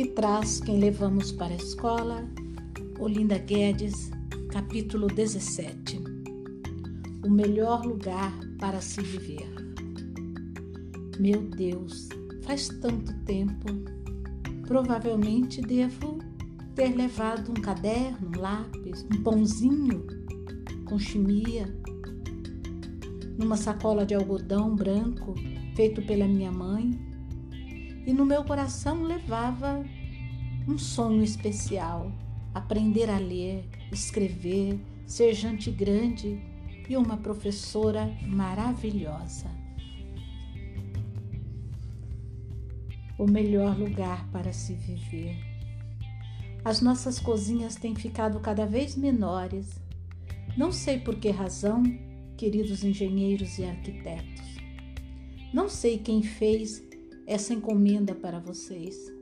que traz quem levamos para a escola, Olinda Guedes, capítulo 17. O melhor lugar para se viver. Meu Deus, faz tanto tempo. Provavelmente devo ter levado um caderno, um lápis, um pãozinho com chimia, numa sacola de algodão branco feito pela minha mãe e no meu coração levava um sonho especial: aprender a ler, escrever, ser gente grande e uma professora maravilhosa. O melhor lugar para se viver. As nossas cozinhas têm ficado cada vez menores. Não sei por que razão, queridos engenheiros e arquitetos. Não sei quem fez essa encomenda para vocês.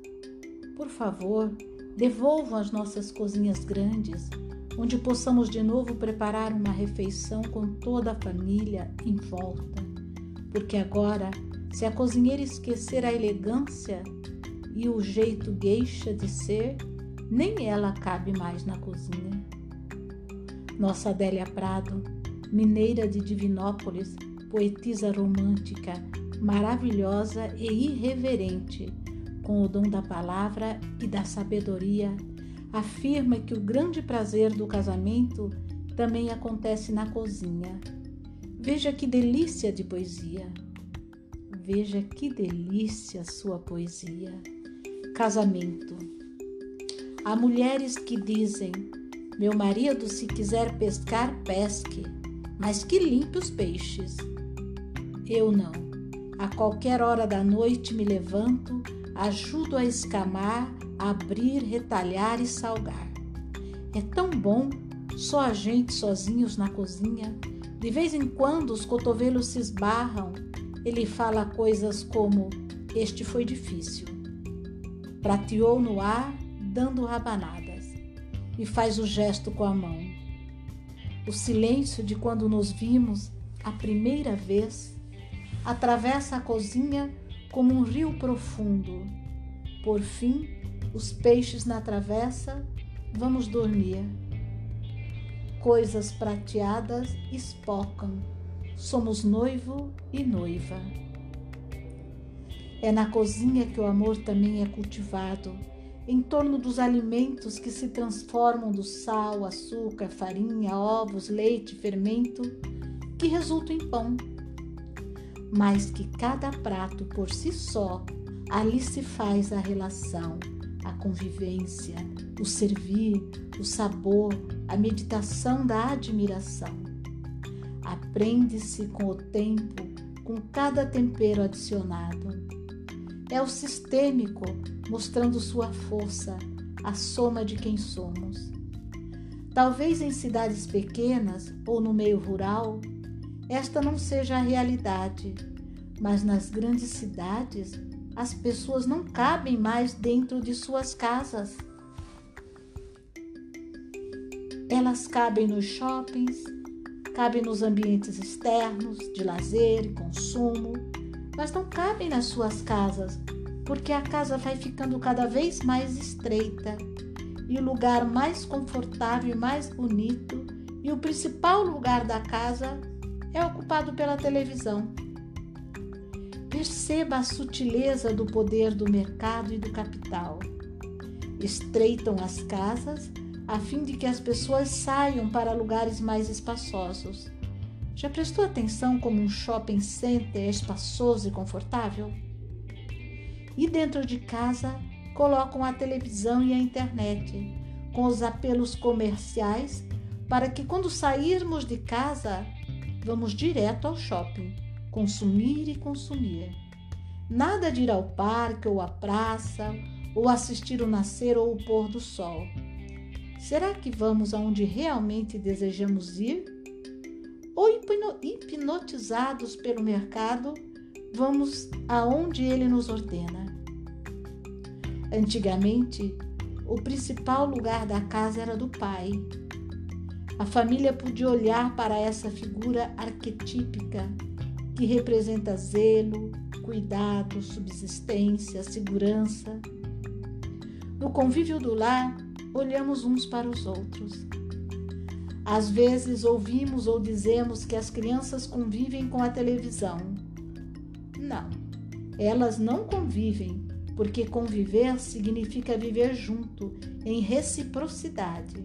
Por favor, devolvam as nossas cozinhas grandes, onde possamos de novo preparar uma refeição com toda a família em volta. Porque agora, se a cozinheira esquecer a elegância e o jeito gueixa de ser, nem ela cabe mais na cozinha. Nossa Adélia Prado, mineira de Divinópolis, poetisa romântica, maravilhosa e irreverente, com o dom da palavra e da sabedoria, afirma que o grande prazer do casamento também acontece na cozinha. Veja que delícia de poesia. Veja que delícia sua poesia. Casamento. Há mulheres que dizem: Meu marido, se quiser pescar, pesque, mas que limpe os peixes. Eu não. A qualquer hora da noite me levanto, ajudo a escamar, abrir, retalhar e salgar. É tão bom, só a gente sozinhos na cozinha. De vez em quando os cotovelos se esbarram. Ele fala coisas como: Este foi difícil. Prateou no ar, dando rabanadas, e faz o gesto com a mão. O silêncio de quando nos vimos a primeira vez atravessa a cozinha como um rio profundo. Por fim, os peixes na travessa, vamos dormir. Coisas prateadas espocam, somos noivo e noiva. É na cozinha que o amor também é cultivado, em torno dos alimentos que se transformam do sal, açúcar, farinha, ovos, leite, fermento, que resultam em pão mas que cada prato por si só, ali se faz a relação, a convivência, o servir, o sabor, a meditação da admiração. Aprende-se com o tempo, com cada tempero adicionado. É o sistêmico mostrando sua força, a soma de quem somos. Talvez em cidades pequenas ou no meio rural, esta não seja a realidade, mas nas grandes cidades as pessoas não cabem mais dentro de suas casas. Elas cabem nos shoppings, cabem nos ambientes externos de lazer e consumo, mas não cabem nas suas casas, porque a casa vai ficando cada vez mais estreita e o lugar mais confortável e mais bonito e o principal lugar da casa é ocupado pela televisão. Perceba a sutileza do poder do mercado e do capital. Estreitam as casas a fim de que as pessoas saiam para lugares mais espaçosos. Já prestou atenção como um shopping center é espaçoso e confortável? E dentro de casa colocam a televisão e a internet, com os apelos comerciais, para que quando sairmos de casa vamos direto ao shopping, consumir e consumir. Nada de ir ao parque ou à praça, ou assistir o nascer ou o pôr do sol. Será que vamos aonde realmente desejamos ir? Ou hipnotizados pelo mercado, vamos aonde ele nos ordena? Antigamente, o principal lugar da casa era do pai, a família podia olhar para essa figura arquetípica que representa zelo, cuidado, subsistência, segurança. No convívio do lar, olhamos uns para os outros. Às vezes ouvimos ou dizemos que as crianças convivem com a televisão. Não, elas não convivem, porque conviver significa viver junto, em reciprocidade.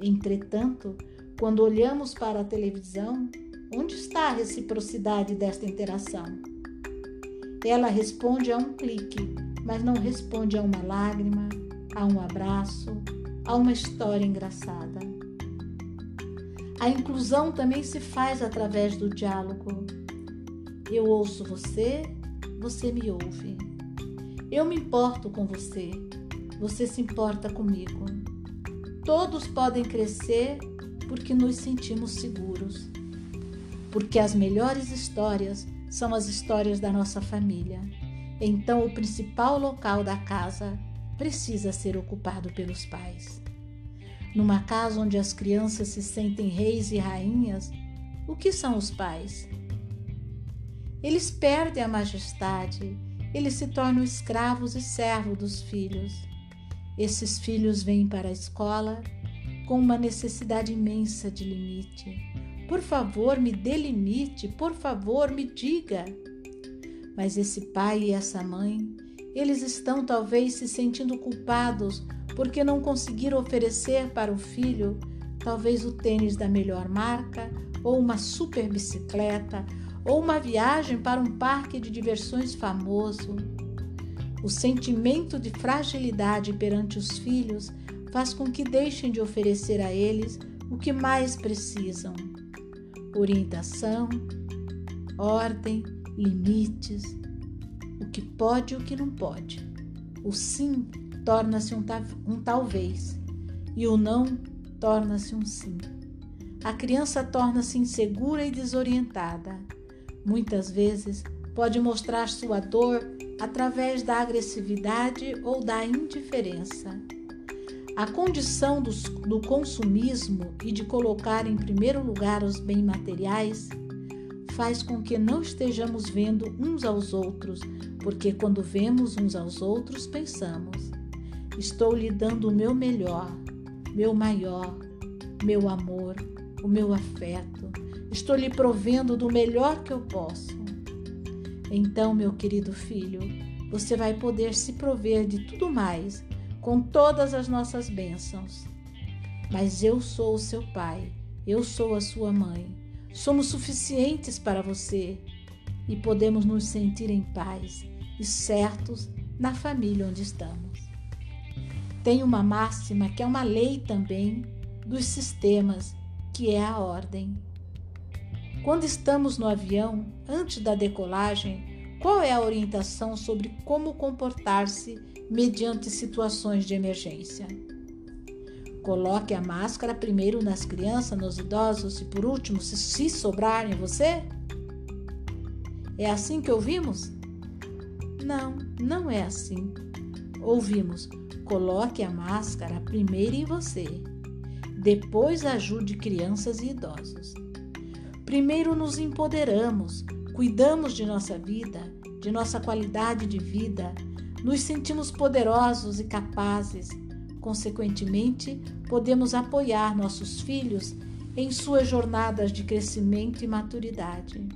Entretanto, quando olhamos para a televisão, onde está a reciprocidade desta interação? Ela responde a um clique, mas não responde a uma lágrima, a um abraço, a uma história engraçada. A inclusão também se faz através do diálogo. Eu ouço você, você me ouve. Eu me importo com você, você se importa comigo. Todos podem crescer porque nos sentimos seguros. Porque as melhores histórias são as histórias da nossa família. Então, o principal local da casa precisa ser ocupado pelos pais. Numa casa onde as crianças se sentem reis e rainhas, o que são os pais? Eles perdem a majestade, eles se tornam escravos e servos dos filhos. Esses filhos vêm para a escola com uma necessidade imensa de limite. Por favor, me dê limite, por favor, me diga. Mas esse pai e essa mãe, eles estão talvez se sentindo culpados porque não conseguiram oferecer para o filho talvez o tênis da melhor marca, ou uma super bicicleta, ou uma viagem para um parque de diversões famoso. O sentimento de fragilidade perante os filhos faz com que deixem de oferecer a eles o que mais precisam: orientação, ordem, limites, o que pode e o que não pode. O sim torna-se um, um talvez e o não torna-se um sim. A criança torna-se insegura e desorientada. Muitas vezes pode mostrar sua dor através da agressividade ou da indiferença. A condição do, do consumismo e de colocar em primeiro lugar os bens materiais faz com que não estejamos vendo uns aos outros, porque quando vemos uns aos outros, pensamos: estou lhe dando o meu melhor, meu maior, meu amor, o meu afeto, estou lhe provendo do melhor que eu posso. Então, meu querido filho, você vai poder se prover de tudo mais com todas as nossas bênçãos. Mas eu sou o seu pai, eu sou a sua mãe. Somos suficientes para você e podemos nos sentir em paz e certos na família onde estamos. Tem uma máxima que é uma lei também dos sistemas, que é a ordem. Quando estamos no avião, antes da decolagem, qual é a orientação sobre como comportar-se mediante situações de emergência. Coloque a máscara primeiro nas crianças, nos idosos e por último, se, se sobrar em você? É assim que ouvimos? Não, não é assim. Ouvimos: coloque a máscara primeiro em você, depois ajude crianças e idosos. Primeiro nos empoderamos, cuidamos de nossa vida, de nossa qualidade de vida, nos sentimos poderosos e capazes. Consequentemente, podemos apoiar nossos filhos em suas jornadas de crescimento e maturidade.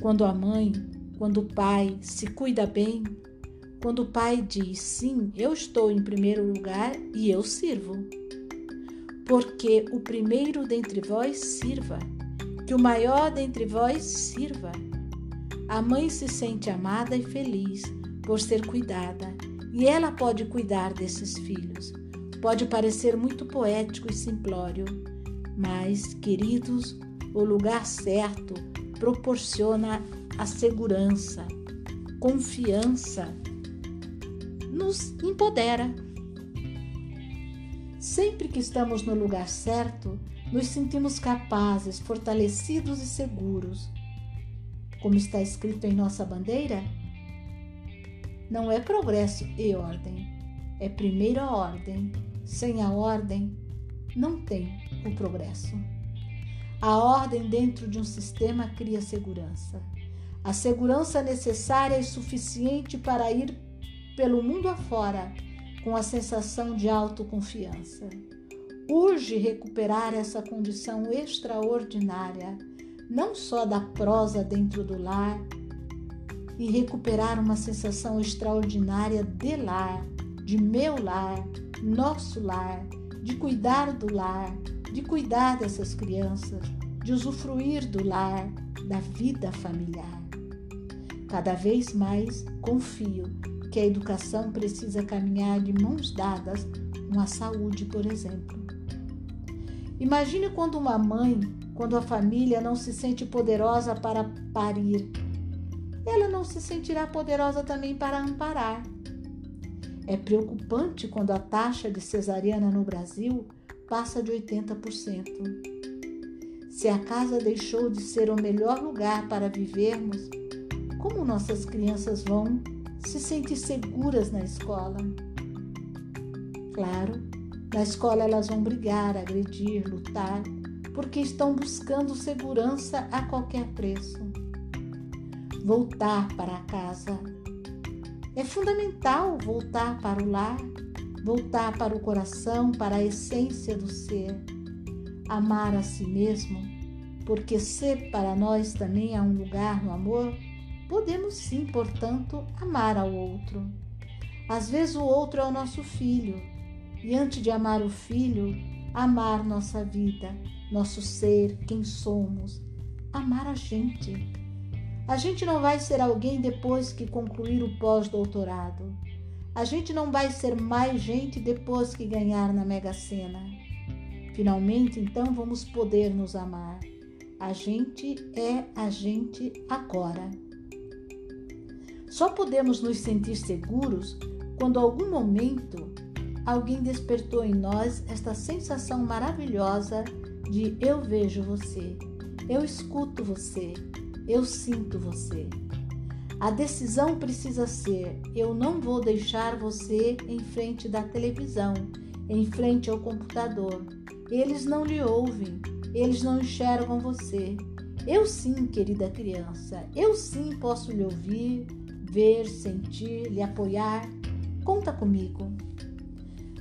Quando a mãe, quando o pai se cuida bem, quando o pai diz sim, eu estou em primeiro lugar e eu sirvo. Porque o primeiro dentre vós sirva, que o maior dentre vós sirva. A mãe se sente amada e feliz por ser cuidada, e ela pode cuidar desses filhos. Pode parecer muito poético e simplório, mas, queridos, o lugar certo proporciona a segurança, confiança, nos empodera. Sempre que estamos no lugar certo, nos sentimos capazes, fortalecidos e seguros. Como está escrito em nossa bandeira, não é progresso e ordem, é primeiro a ordem. Sem a ordem, não tem o progresso. A ordem dentro de um sistema cria segurança. A segurança necessária e suficiente para ir pelo mundo afora, com a sensação de autoconfiança. Urge recuperar essa condição extraordinária, não só da prosa dentro do lar, e recuperar uma sensação extraordinária de lar, de meu lar, nosso lar, de cuidar do lar, de cuidar dessas crianças, de usufruir do lar, da vida familiar. Cada vez mais confio que a educação precisa caminhar de mãos dadas com a saúde, por exemplo. Imagine quando uma mãe, quando a família não se sente poderosa para parir, ela não se sentirá poderosa também para amparar. É preocupante quando a taxa de cesariana no Brasil passa de 80%. Se a casa deixou de ser o melhor lugar para vivermos, como nossas crianças vão se sentir seguras na escola? Claro, na escola elas vão brigar, agredir, lutar, porque estão buscando segurança a qualquer preço. Voltar para casa é fundamental voltar para o lar, voltar para o coração, para a essência do ser. Amar a si mesmo, porque ser para nós também há um lugar no amor, podemos sim, portanto, amar ao outro. Às vezes o outro é o nosso filho, e antes de amar o filho, amar nossa vida, nosso ser, quem somos, amar a gente a gente não vai ser alguém depois que concluir o pós-doutorado. A gente não vai ser mais gente depois que ganhar na Mega Sena. Finalmente, então, vamos poder nos amar. A gente é a gente agora. Só podemos nos sentir seguros quando, algum momento, alguém despertou em nós esta sensação maravilhosa de eu vejo você, eu escuto você, eu sinto você. A decisão precisa ser: eu não vou deixar você em frente da televisão, em frente ao computador. Eles não lhe ouvem, eles não enxergam você. Eu sim, querida criança, eu sim posso lhe ouvir, ver, sentir, lhe apoiar. Conta comigo.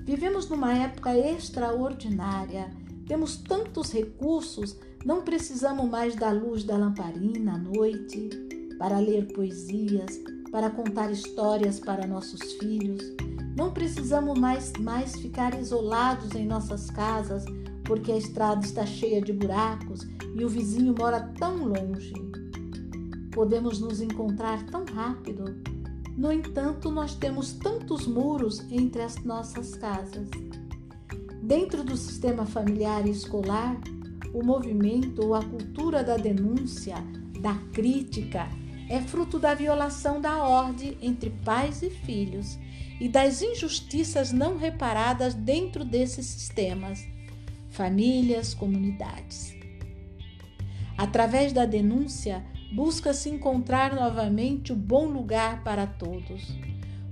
Vivemos numa época extraordinária, temos tantos recursos não precisamos mais da luz da lamparina à noite para ler poesias, para contar histórias para nossos filhos. Não precisamos mais, mais ficar isolados em nossas casas porque a estrada está cheia de buracos e o vizinho mora tão longe. Podemos nos encontrar tão rápido. No entanto, nós temos tantos muros entre as nossas casas. Dentro do sistema familiar e escolar, o movimento ou a cultura da denúncia, da crítica, é fruto da violação da ordem entre pais e filhos e das injustiças não reparadas dentro desses sistemas, famílias, comunidades. Através da denúncia, busca-se encontrar novamente o bom lugar para todos.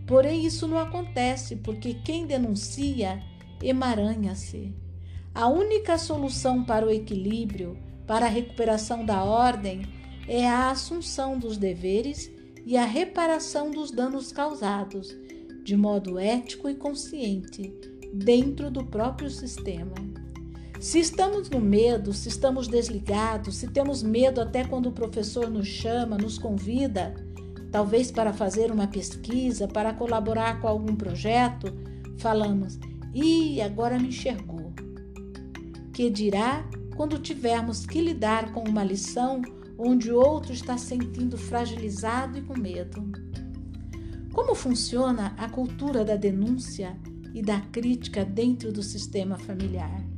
Porém, isso não acontece porque quem denuncia emaranha-se. A única solução para o equilíbrio, para a recuperação da ordem, é a assunção dos deveres e a reparação dos danos causados, de modo ético e consciente, dentro do próprio sistema. Se estamos no medo, se estamos desligados, se temos medo até quando o professor nos chama, nos convida, talvez para fazer uma pesquisa, para colaborar com algum projeto, falamos: "E agora me enxergou que dirá quando tivermos que lidar com uma lição onde outro está sentindo fragilizado e com medo? Como funciona a cultura da denúncia e da crítica dentro do sistema familiar?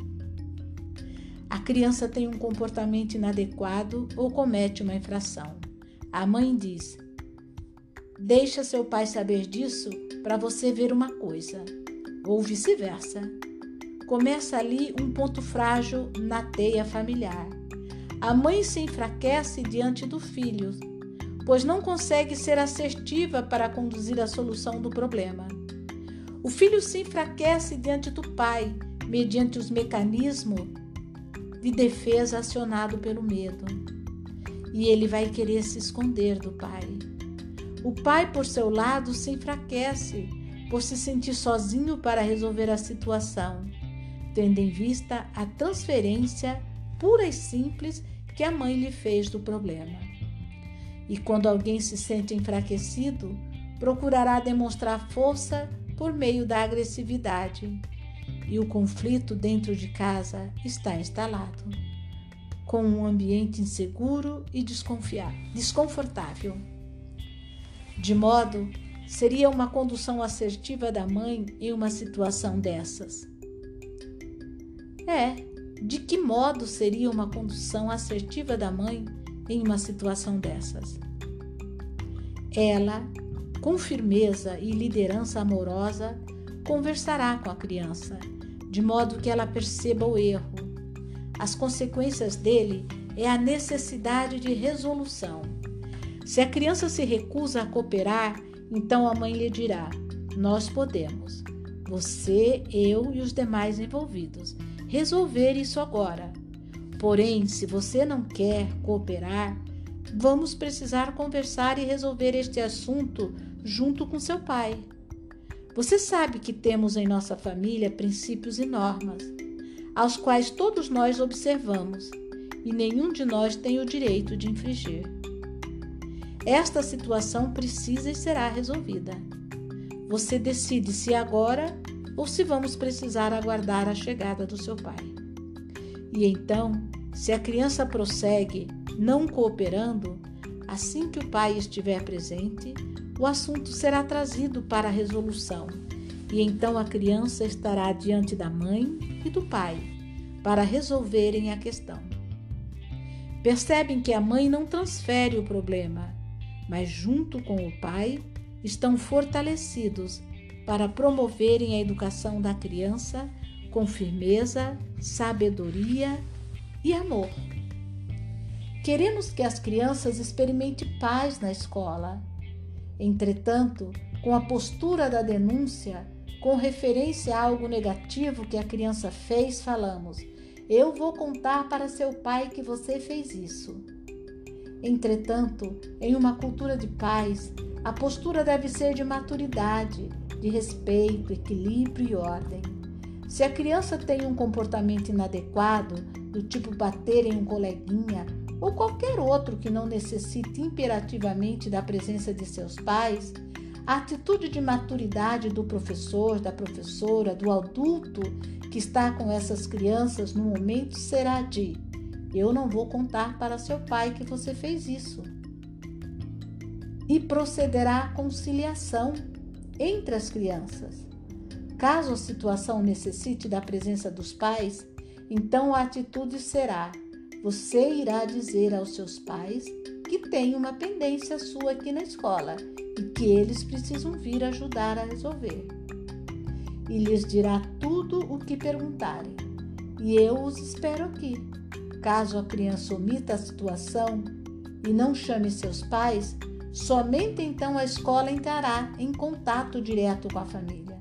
Criança tem um comportamento inadequado ou comete uma infração. A mãe diz: Deixa seu pai saber disso para você ver uma coisa, ou vice-versa. Começa ali um ponto frágil na teia familiar. A mãe se enfraquece diante do filho, pois não consegue ser assertiva para conduzir a solução do problema. O filho se enfraquece diante do pai, mediante os mecanismos de defesa acionado pelo medo. E ele vai querer se esconder do pai. O pai, por seu lado, se enfraquece por se sentir sozinho para resolver a situação, tendo em vista a transferência pura e simples que a mãe lhe fez do problema. E quando alguém se sente enfraquecido, procurará demonstrar força por meio da agressividade. E o conflito dentro de casa está instalado, com um ambiente inseguro e desconfortável. De modo, seria uma condução assertiva da mãe em uma situação dessas. É, de que modo seria uma condução assertiva da mãe em uma situação dessas? Ela, com firmeza e liderança amorosa, conversará com a criança, de modo que ela perceba o erro. As consequências dele é a necessidade de resolução. Se a criança se recusa a cooperar, então a mãe lhe dirá: Nós podemos, você, eu e os demais envolvidos resolver isso agora. Porém, se você não quer cooperar, vamos precisar conversar e resolver este assunto junto com seu pai. Você sabe que temos em nossa família princípios e normas, aos quais todos nós observamos, e nenhum de nós tem o direito de infringir. Esta situação precisa e será resolvida. Você decide se agora ou se vamos precisar aguardar a chegada do seu pai. E então, se a criança prossegue não cooperando, assim que o pai estiver presente, o assunto será trazido para a resolução, e então a criança estará diante da mãe e do pai para resolverem a questão. Percebem que a mãe não transfere o problema, mas junto com o pai estão fortalecidos para promoverem a educação da criança com firmeza, sabedoria e amor. Queremos que as crianças experimentem paz na escola. Entretanto, com a postura da denúncia, com referência a algo negativo que a criança fez, falamos: Eu vou contar para seu pai que você fez isso. Entretanto, em uma cultura de paz, a postura deve ser de maturidade, de respeito, equilíbrio e ordem. Se a criança tem um comportamento inadequado, do tipo bater em um coleguinha ou qualquer outro que não necessite imperativamente da presença de seus pais, a atitude de maturidade do professor, da professora, do adulto que está com essas crianças no momento será de: eu não vou contar para seu pai que você fez isso. E procederá à conciliação entre as crianças. Caso a situação necessite da presença dos pais, então a atitude será: você irá dizer aos seus pais que tem uma pendência sua aqui na escola e que eles precisam vir ajudar a resolver. E lhes dirá tudo o que perguntarem, e eu os espero aqui. Caso a criança omita a situação e não chame seus pais, Somente então a escola entrará em contato direto com a família.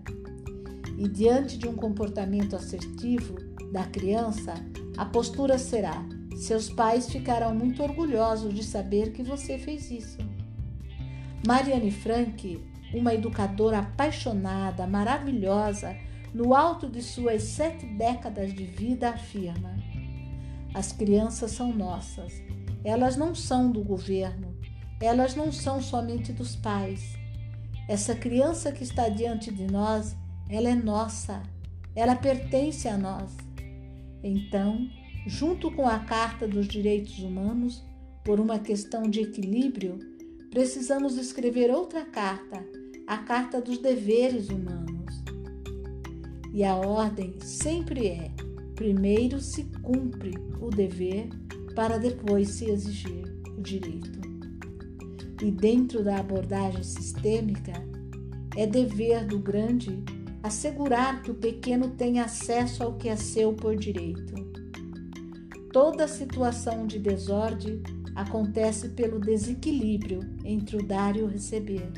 E diante de um comportamento assertivo da criança, a postura será: seus pais ficarão muito orgulhosos de saber que você fez isso. Mariane Frank, uma educadora apaixonada, maravilhosa, no alto de suas sete décadas de vida, afirma: As crianças são nossas, elas não são do governo, elas não são somente dos pais. Essa criança que está diante de nós, ela é nossa, ela pertence a nós. Então, junto com a Carta dos Direitos Humanos, por uma questão de equilíbrio, precisamos escrever outra carta, a Carta dos Deveres Humanos. E a ordem sempre é: primeiro se cumpre o dever para depois se exigir o direito e dentro da abordagem sistêmica, é dever do grande assegurar que o pequeno tenha acesso ao que é seu por direito. Toda situação de desordem acontece pelo desequilíbrio entre o dar e o receber.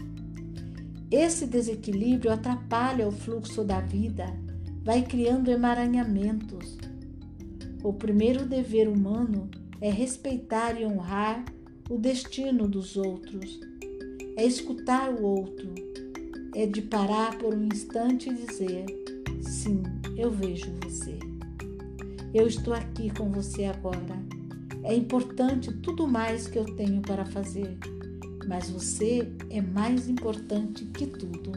Esse desequilíbrio atrapalha o fluxo da vida, vai criando emaranhamentos. O primeiro dever humano é respeitar e honrar o destino dos outros, é escutar o outro, é de parar por um instante e dizer: Sim, eu vejo você. Eu estou aqui com você agora. É importante tudo mais que eu tenho para fazer, mas você é mais importante que tudo.